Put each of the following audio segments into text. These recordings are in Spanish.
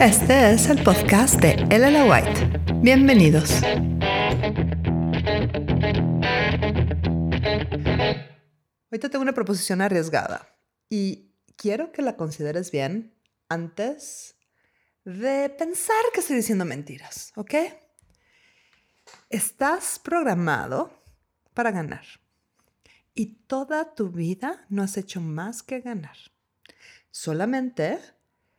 Este es el podcast de Elena White. Bienvenidos. Hoy te tengo una proposición arriesgada y quiero que la consideres bien antes de pensar que estoy diciendo mentiras, ¿ok? Estás programado para ganar y toda tu vida no has hecho más que ganar. Solamente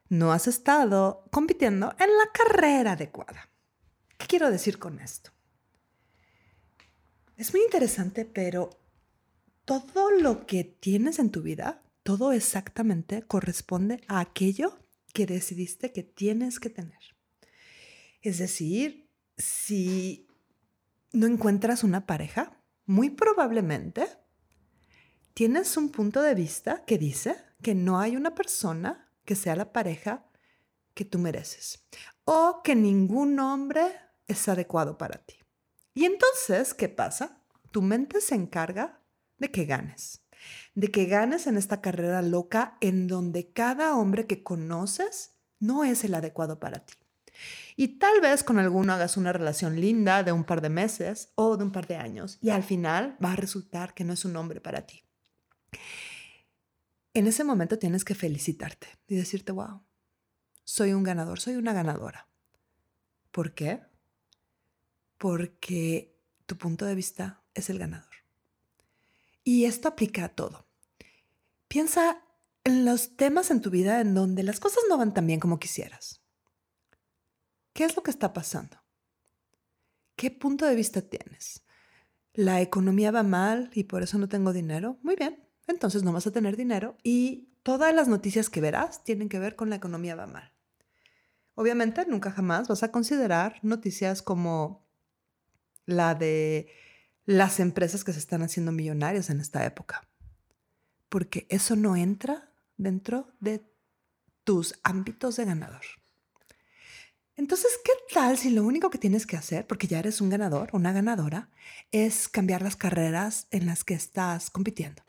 no has estado compitiendo en la carrera adecuada. ¿Qué quiero decir con esto? Es muy interesante, pero todo lo que tienes en tu vida, todo exactamente corresponde a aquello que decidiste que tienes que tener. Es decir, si no encuentras una pareja, muy probablemente tienes un punto de vista que dice que no hay una persona que sea la pareja que tú mereces o que ningún hombre es adecuado para ti. Y entonces, ¿qué pasa? Tu mente se encarga de que ganes, de que ganes en esta carrera loca en donde cada hombre que conoces no es el adecuado para ti. Y tal vez con alguno hagas una relación linda de un par de meses o de un par de años y al final va a resultar que no es un hombre para ti. En ese momento tienes que felicitarte y decirte, wow, soy un ganador, soy una ganadora. ¿Por qué? Porque tu punto de vista es el ganador. Y esto aplica a todo. Piensa en los temas en tu vida en donde las cosas no van tan bien como quisieras. ¿Qué es lo que está pasando? ¿Qué punto de vista tienes? ¿La economía va mal y por eso no tengo dinero? Muy bien, entonces no vas a tener dinero y todas las noticias que verás tienen que ver con la economía va mal. Obviamente nunca jamás vas a considerar noticias como la de las empresas que se están haciendo millonarias en esta época, porque eso no entra dentro de tus ámbitos de ganador. Entonces, ¿qué tal si lo único que tienes que hacer, porque ya eres un ganador, una ganadora, es cambiar las carreras en las que estás compitiendo?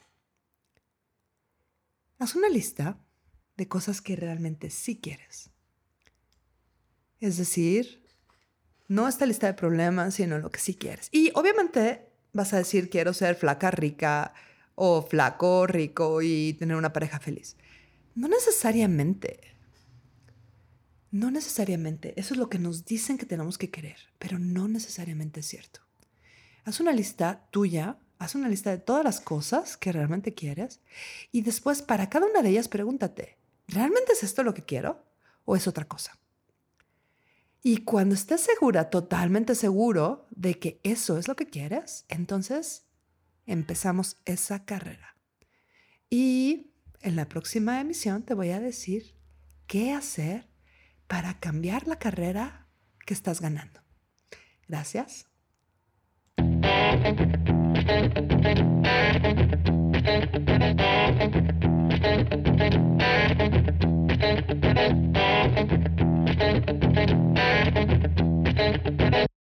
Haz una lista de cosas que realmente sí quieres. Es decir, no esta lista de problemas, sino lo que sí quieres. Y obviamente vas a decir, quiero ser flaca, rica, o flaco, rico y tener una pareja feliz. No necesariamente. No necesariamente. Eso es lo que nos dicen que tenemos que querer, pero no necesariamente es cierto. Haz una lista tuya, haz una lista de todas las cosas que realmente quieres y después para cada una de ellas pregúntate, ¿realmente es esto lo que quiero o es otra cosa? Y cuando estés segura, totalmente seguro de que eso es lo que quieres, entonces empezamos esa carrera. Y en la próxima emisión te voy a decir qué hacer para cambiar la carrera que estás ganando. Gracias. thank you